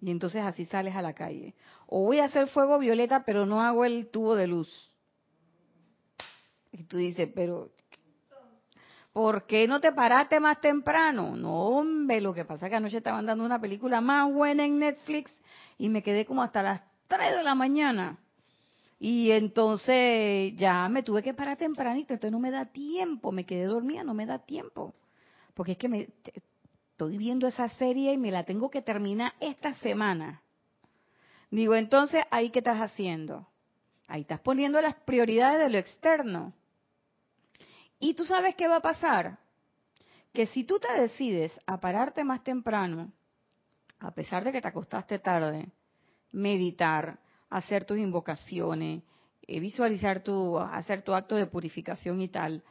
Y entonces así sales a la calle. O voy a hacer fuego violeta, pero no hago el tubo de luz. Y tú dices, pero ¿por qué no te paraste más temprano? No, hombre, lo que pasa es que anoche estaban dando una película más buena en Netflix y me quedé como hasta las 3 de la mañana. Y entonces ya me tuve que parar tempranito, entonces no me da tiempo, me quedé dormida, no me da tiempo. Porque es que me, estoy viendo esa serie y me la tengo que terminar esta semana. Digo, entonces, ¿ahí qué estás haciendo? Ahí estás poniendo las prioridades de lo externo. Y tú sabes qué va a pasar. Que si tú te decides a pararte más temprano, a pesar de que te acostaste tarde, meditar, hacer tus invocaciones, eh, visualizar tu, hacer tu acto de purificación y tal,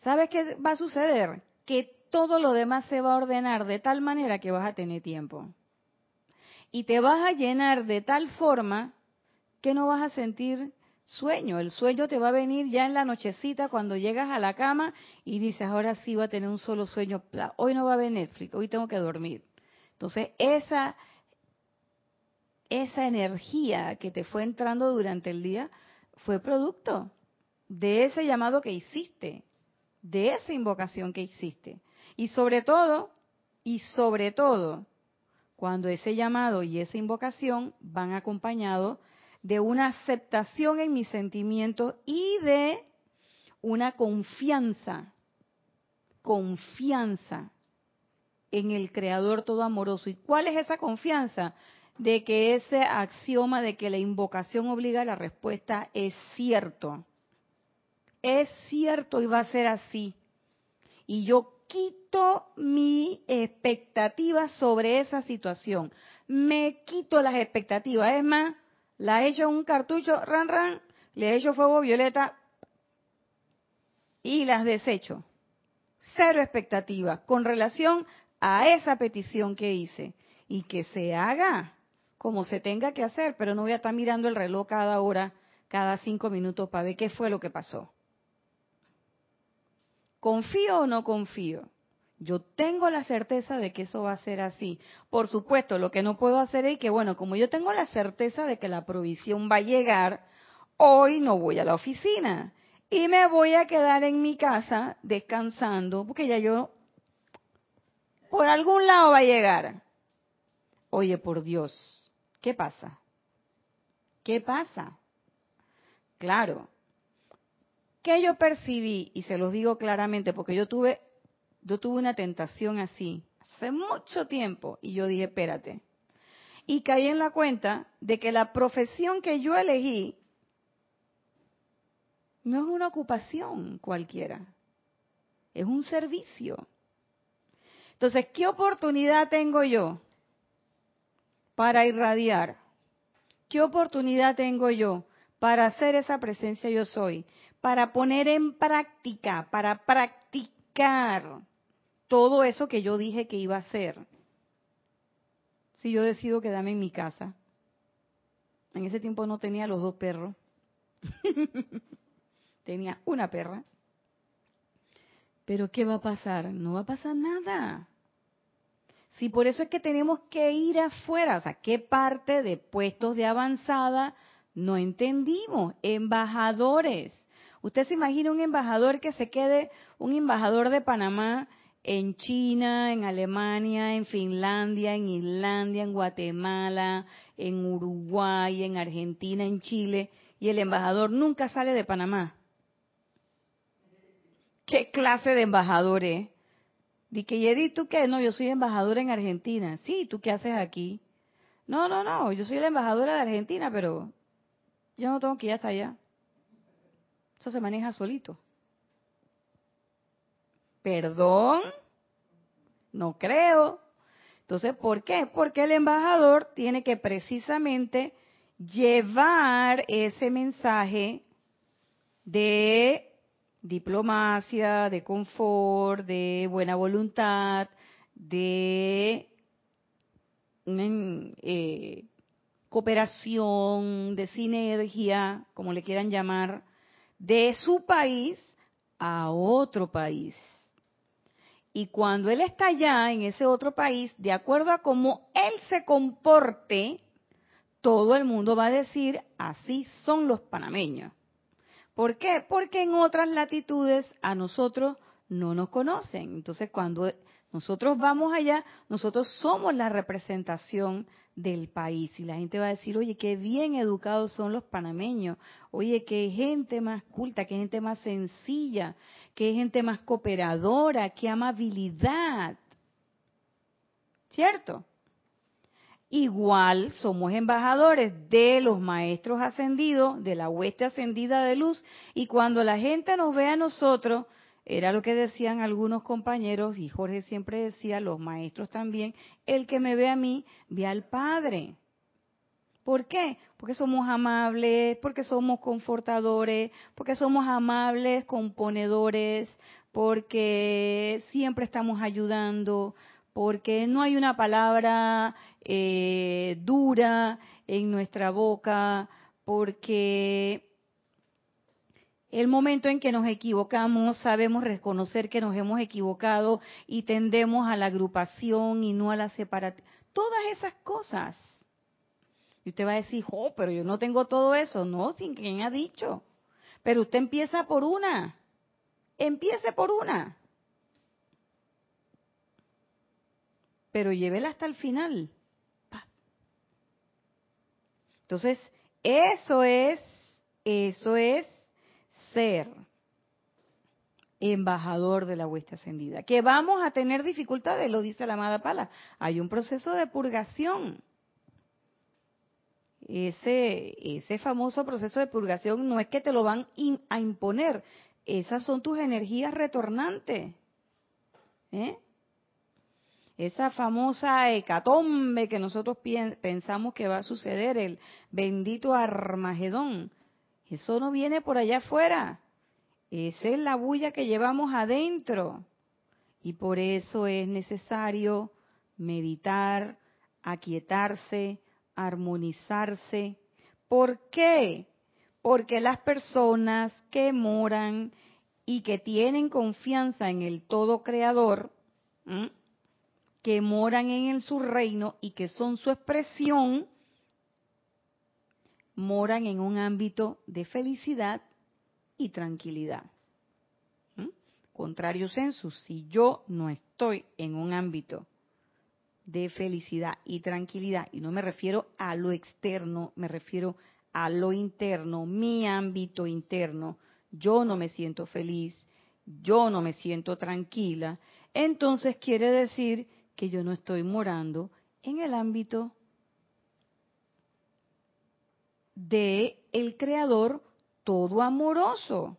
¿sabes qué va a suceder? Que todo lo demás se va a ordenar de tal manera que vas a tener tiempo. Y te vas a llenar de tal forma que no vas a sentir sueño. El sueño te va a venir ya en la nochecita cuando llegas a la cama y dices, ahora sí voy a tener un solo sueño. Hoy no va a haber Netflix, hoy tengo que dormir. Entonces, esa esa energía que te fue entrando durante el día fue producto de ese llamado que hiciste, de esa invocación que hiciste. Y sobre todo, y sobre todo, cuando ese llamado y esa invocación van acompañados de una aceptación en mis sentimientos y de una confianza, confianza en el Creador todo amoroso. ¿Y cuál es esa confianza? de que ese axioma de que la invocación obliga a la respuesta es cierto. Es cierto y va a ser así. Y yo quito mi expectativa sobre esa situación. Me quito las expectativas. Es más, la he hecho un cartucho, ran, ran, le he hecho fuego violeta y las desecho. Cero expectativa con relación a esa petición que hice. Y que se haga como se tenga que hacer, pero no voy a estar mirando el reloj cada hora, cada cinco minutos para ver qué fue lo que pasó. ¿Confío o no confío? Yo tengo la certeza de que eso va a ser así. Por supuesto, lo que no puedo hacer es que, bueno, como yo tengo la certeza de que la provisión va a llegar, hoy no voy a la oficina y me voy a quedar en mi casa descansando, porque ya yo, por algún lado va a llegar. Oye, por Dios, ¿Qué pasa? ¿Qué pasa? Claro. ¿Qué yo percibí? Y se los digo claramente, porque yo tuve, yo tuve una tentación así hace mucho tiempo y yo dije, espérate. Y caí en la cuenta de que la profesión que yo elegí no es una ocupación cualquiera, es un servicio. Entonces, ¿qué oportunidad tengo yo? para irradiar? ¿Qué oportunidad tengo yo para hacer esa presencia yo soy? Para poner en práctica, para practicar todo eso que yo dije que iba a hacer. Si yo decido quedarme en mi casa. En ese tiempo no tenía los dos perros. (laughs) tenía una perra. Pero ¿qué va a pasar? No va a pasar nada. Sí, por eso es que tenemos que ir afuera. O sea, ¿qué parte de puestos de avanzada no entendimos? Embajadores. Usted se imagina un embajador que se quede, un embajador de Panamá en China, en Alemania, en Finlandia, en Islandia, en Guatemala, en Uruguay, en Argentina, en Chile, y el embajador nunca sale de Panamá. ¿Qué clase de embajador es? Dice, que ¿tú qué? No, yo soy embajadora en Argentina. Sí, ¿tú qué haces aquí? No, no, no, yo soy la embajadora de Argentina, pero yo no tengo que ir hasta allá. Eso se maneja solito. ¿Perdón? No creo. Entonces, ¿por qué? Porque el embajador tiene que precisamente llevar ese mensaje de diplomacia, de confort, de buena voluntad, de eh, cooperación, de sinergia, como le quieran llamar, de su país a otro país. Y cuando él está allá en ese otro país, de acuerdo a cómo él se comporte, todo el mundo va a decir, así son los panameños. ¿Por qué? Porque en otras latitudes a nosotros no nos conocen. Entonces, cuando nosotros vamos allá, nosotros somos la representación del país. Y la gente va a decir, oye, qué bien educados son los panameños. Oye, qué gente más culta, qué gente más sencilla, qué gente más cooperadora, qué amabilidad. ¿Cierto? Igual somos embajadores de los maestros ascendidos, de la hueste ascendida de luz, y cuando la gente nos ve a nosotros, era lo que decían algunos compañeros, y Jorge siempre decía, los maestros también, el que me ve a mí, ve al Padre. ¿Por qué? Porque somos amables, porque somos confortadores, porque somos amables, componedores, porque siempre estamos ayudando, porque no hay una palabra eh, dura en nuestra boca, porque el momento en que nos equivocamos sabemos reconocer que nos hemos equivocado y tendemos a la agrupación y no a la separación. Todas esas cosas. Y usted va a decir, oh, pero yo no tengo todo eso. No, sin quien ha dicho. Pero usted empieza por una. Empiece por una. Pero llévela hasta el final. Entonces, eso es, eso es ser embajador de la hueste ascendida. Que vamos a tener dificultades, lo dice la amada Pala. Hay un proceso de purgación. Ese, ese famoso proceso de purgación no es que te lo van a imponer, esas son tus energías retornantes. ¿eh? esa famosa hecatombe que nosotros pensamos que va a suceder, el bendito Armagedón, eso no viene por allá afuera, esa es la bulla que llevamos adentro. Y por eso es necesario meditar, aquietarse, armonizarse. ¿Por qué? Porque las personas que moran y que tienen confianza en el todo creador, que moran en el, su reino y que son su expresión, moran en un ámbito de felicidad y tranquilidad. ¿Mm? Contrario census, si yo no estoy en un ámbito de felicidad y tranquilidad, y no me refiero a lo externo, me refiero a lo interno, mi ámbito interno, yo no me siento feliz, yo no me siento tranquila, entonces quiere decir que yo no estoy morando en el ámbito de el creador todo amoroso.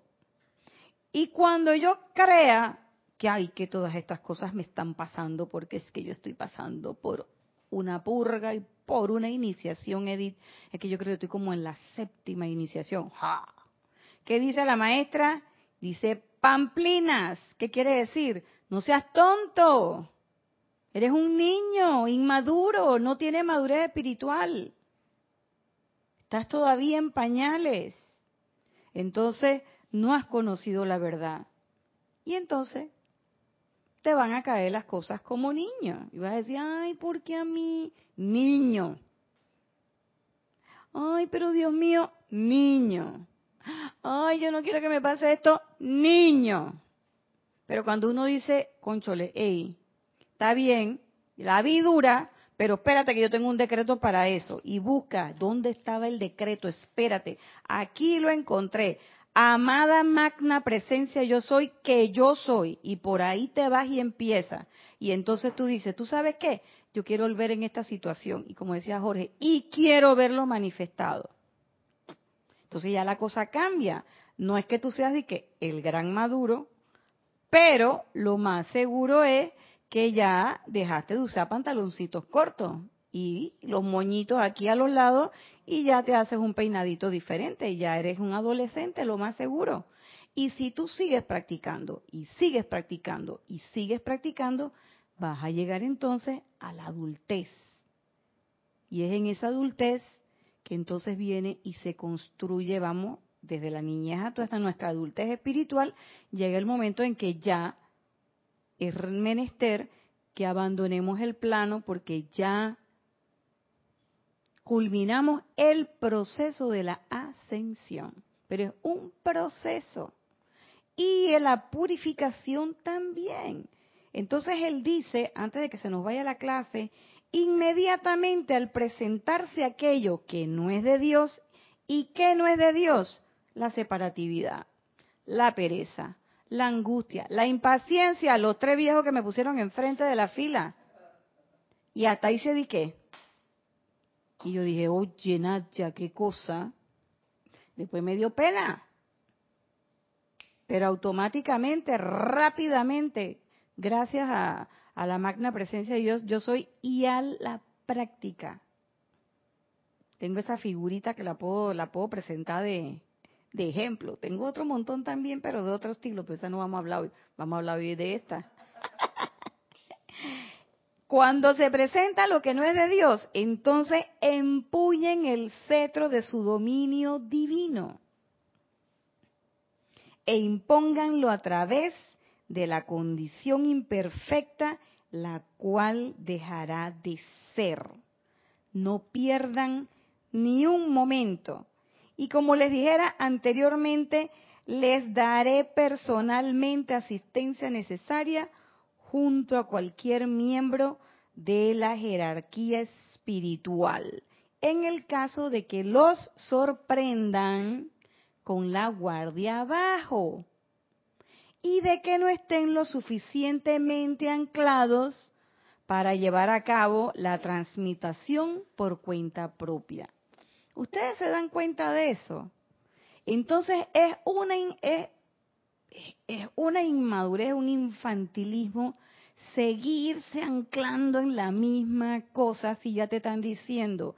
Y cuando yo crea que hay que todas estas cosas me están pasando porque es que yo estoy pasando por una purga y por una iniciación, Edith, es que yo creo que estoy como en la séptima iniciación. ¿Qué dice la maestra? Dice pamplinas. ¿Qué quiere decir? No seas tonto. Eres un niño inmaduro, no tienes madurez espiritual. Estás todavía en pañales. Entonces, no has conocido la verdad. Y entonces, te van a caer las cosas como niño. Y vas a decir, ay, ¿por qué a mí? Niño. Ay, pero Dios mío, niño. Ay, yo no quiero que me pase esto, niño. Pero cuando uno dice, conchole, hey, está bien, la vi dura, pero espérate que yo tengo un decreto para eso. Y busca, ¿dónde estaba el decreto? Espérate, aquí lo encontré. Amada magna presencia yo soy, que yo soy. Y por ahí te vas y empieza. Y entonces tú dices, ¿tú sabes qué? Yo quiero volver en esta situación. Y como decía Jorge, y quiero verlo manifestado. Entonces ya la cosa cambia. No es que tú seas de que el gran maduro, pero lo más seguro es que ya dejaste de usar pantaloncitos cortos y los moñitos aquí a los lados y ya te haces un peinadito diferente, ya eres un adolescente, lo más seguro. Y si tú sigues practicando y sigues practicando y sigues practicando, vas a llegar entonces a la adultez. Y es en esa adultez que entonces viene y se construye, vamos, desde la niñez hasta nuestra adultez espiritual, llega el momento en que ya es menester que abandonemos el plano porque ya culminamos el proceso de la ascensión. Pero es un proceso. Y la purificación también. Entonces él dice, antes de que se nos vaya la clase, inmediatamente al presentarse aquello que no es de Dios y que no es de Dios, la separatividad, la pereza, la angustia, la impaciencia, los tres viejos que me pusieron enfrente de la fila. Y hasta ahí se diqué. Y yo dije, oye, Nadia, qué cosa. Después me dio pena. Pero automáticamente, rápidamente, gracias a, a la magna presencia de Dios, yo soy y a la práctica. Tengo esa figurita que la puedo, la puedo presentar de, de ejemplo. Tengo otro montón también, pero de otro estilo, pero esa no vamos a hablar hoy. Vamos a hablar hoy de esta. (laughs) Cuando se presenta lo que no es de Dios, entonces empuñen el cetro de su dominio divino e impónganlo a través de la condición imperfecta, la cual dejará de ser. No pierdan ni un momento y como les dijera anteriormente, les daré personalmente asistencia necesaria junto a cualquier miembro de la jerarquía espiritual, en el caso de que los sorprendan con la guardia abajo y de que no estén lo suficientemente anclados para llevar a cabo la transmitación por cuenta propia. ¿Ustedes se dan cuenta de eso? Entonces es una, es, es una inmadurez, un infantilismo seguirse anclando en la misma cosa si ya te están diciendo,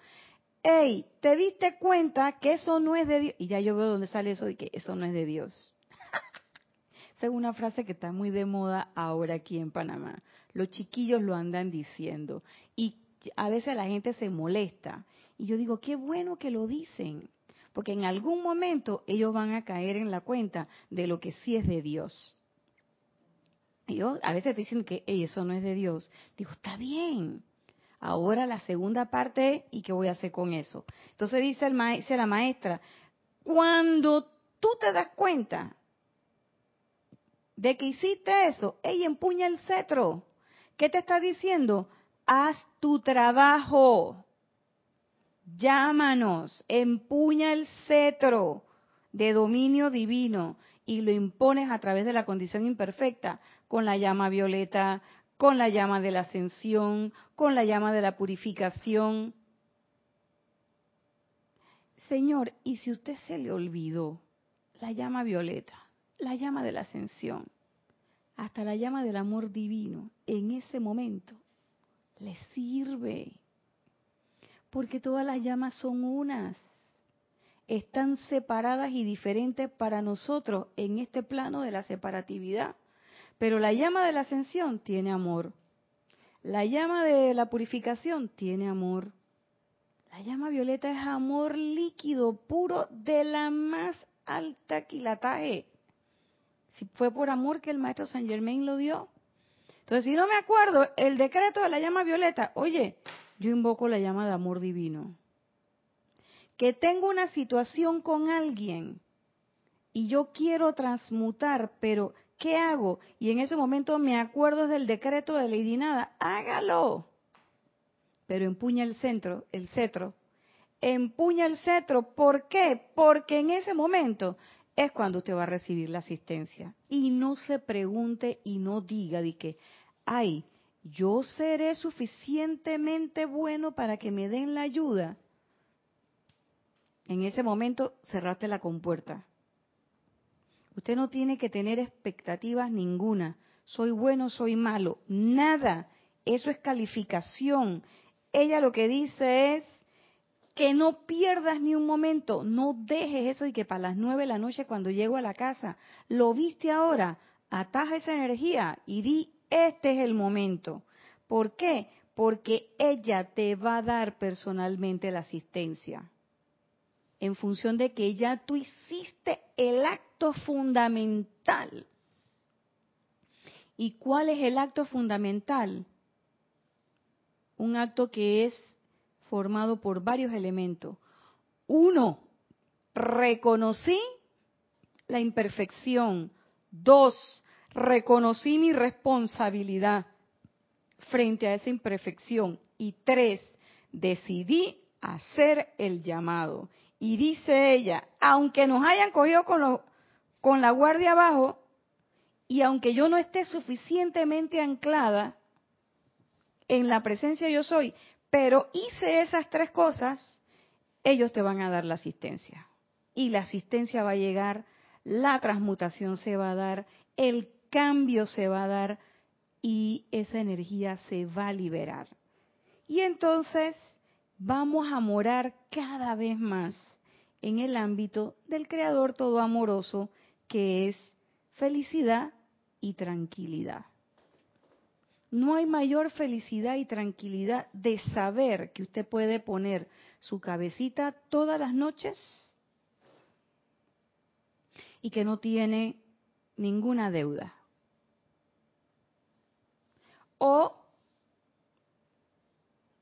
hey, ¿te diste cuenta que eso no es de Dios? Y ya yo veo dónde sale eso y que eso no es de Dios. (laughs) Esa es una frase que está muy de moda ahora aquí en Panamá. Los chiquillos lo andan diciendo y a veces la gente se molesta y yo digo, qué bueno que lo dicen, porque en algún momento ellos van a caer en la cuenta de lo que sí es de Dios. Yo a veces dicen que eso no es de Dios. Digo, está bien. Ahora la segunda parte, ¿y qué voy a hacer con eso? Entonces dice, el dice la maestra, cuando tú te das cuenta de que hiciste eso, ella empuña el cetro. ¿Qué te está diciendo? Haz tu trabajo. Llámanos, empuña el cetro de dominio divino y lo impones a través de la condición imperfecta con la llama violeta, con la llama de la ascensión, con la llama de la purificación. Señor, ¿y si usted se le olvidó la llama violeta, la llama de la ascensión, hasta la llama del amor divino, en ese momento, le sirve? Porque todas las llamas son unas. Están separadas y diferentes para nosotros en este plano de la separatividad. Pero la llama de la ascensión tiene amor. La llama de la purificación tiene amor. La llama violeta es amor líquido, puro, de la más alta quilataje. Si fue por amor que el maestro Saint Germain lo dio. Entonces, si no me acuerdo, el decreto de la llama violeta, oye, yo invoco la llama de amor divino. Que tengo una situación con alguien y yo quiero transmutar, pero ¿qué hago? Y en ese momento me acuerdo del decreto de Lady Nada, hágalo. pero empuña el centro, el cetro. Empuña el cetro, ¿por qué? Porque en ese momento es cuando usted va a recibir la asistencia. Y no se pregunte y no diga de que, ay, yo seré suficientemente bueno para que me den la ayuda. En ese momento cerraste la compuerta. Usted no tiene que tener expectativas ninguna. Soy bueno, soy malo. Nada. Eso es calificación. Ella lo que dice es que no pierdas ni un momento. No dejes eso y que para las nueve de la noche cuando llego a la casa, lo viste ahora, ataja esa energía y di, este es el momento. ¿Por qué? Porque ella te va a dar personalmente la asistencia en función de que ya tú hiciste el acto fundamental. ¿Y cuál es el acto fundamental? Un acto que es formado por varios elementos. Uno, reconocí la imperfección. Dos, reconocí mi responsabilidad frente a esa imperfección. Y tres, decidí hacer el llamado. Y dice ella, aunque nos hayan cogido con, con la guardia abajo, y aunque yo no esté suficientemente anclada en la presencia yo soy, pero hice esas tres cosas, ellos te van a dar la asistencia. Y la asistencia va a llegar, la transmutación se va a dar, el cambio se va a dar y esa energía se va a liberar. Y entonces vamos a morar cada vez más en el ámbito del Creador todo amoroso, que es felicidad y tranquilidad. No hay mayor felicidad y tranquilidad de saber que usted puede poner su cabecita todas las noches y que no tiene ninguna deuda. O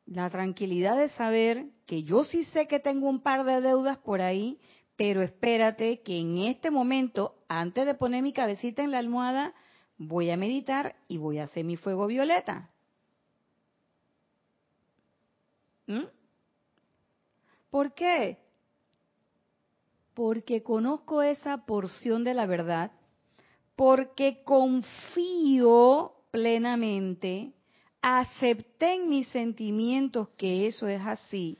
la tranquilidad de saber que yo sí sé que tengo un par de deudas por ahí, pero espérate que en este momento, antes de poner mi cabecita en la almohada, voy a meditar y voy a hacer mi fuego violeta. ¿Mm? ¿Por qué? Porque conozco esa porción de la verdad, porque confío plenamente acepté en mis sentimientos que eso es así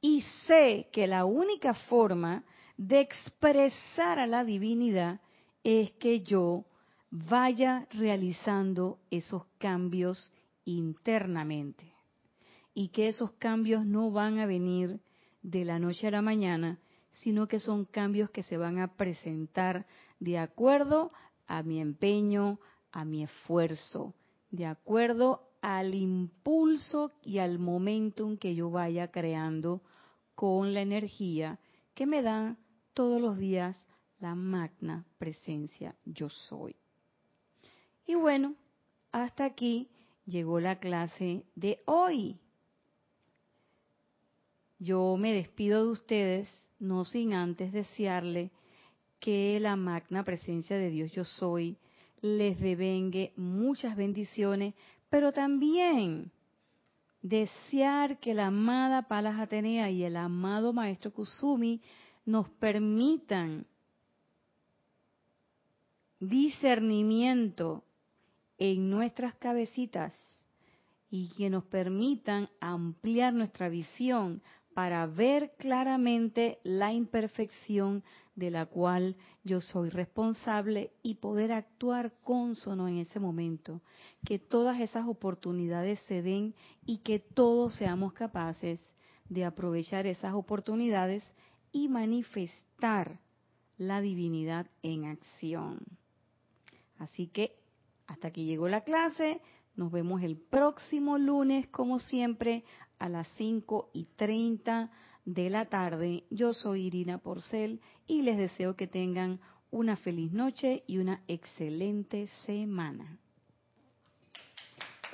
y sé que la única forma de expresar a la divinidad es que yo vaya realizando esos cambios internamente y que esos cambios no van a venir de la noche a la mañana, sino que son cambios que se van a presentar de acuerdo a mi empeño, a mi esfuerzo, de acuerdo al impulso y al momentum que yo vaya creando con la energía que me da todos los días la magna presencia yo soy. Y bueno, hasta aquí llegó la clase de hoy. Yo me despido de ustedes, no sin antes desearle que la magna presencia de Dios yo soy les devengue muchas bendiciones, pero también desear que la amada Palas Atenea y el amado Maestro Kusumi nos permitan discernimiento en nuestras cabecitas y que nos permitan ampliar nuestra visión para ver claramente la imperfección de la cual yo soy responsable y poder actuar consono en ese momento. Que todas esas oportunidades se den y que todos seamos capaces de aprovechar esas oportunidades y manifestar la divinidad en acción. Así que hasta aquí llegó la clase. Nos vemos el próximo lunes, como siempre, a las 5 y 30 de la tarde. Yo soy Irina Porcel y les deseo que tengan una feliz noche y una excelente semana.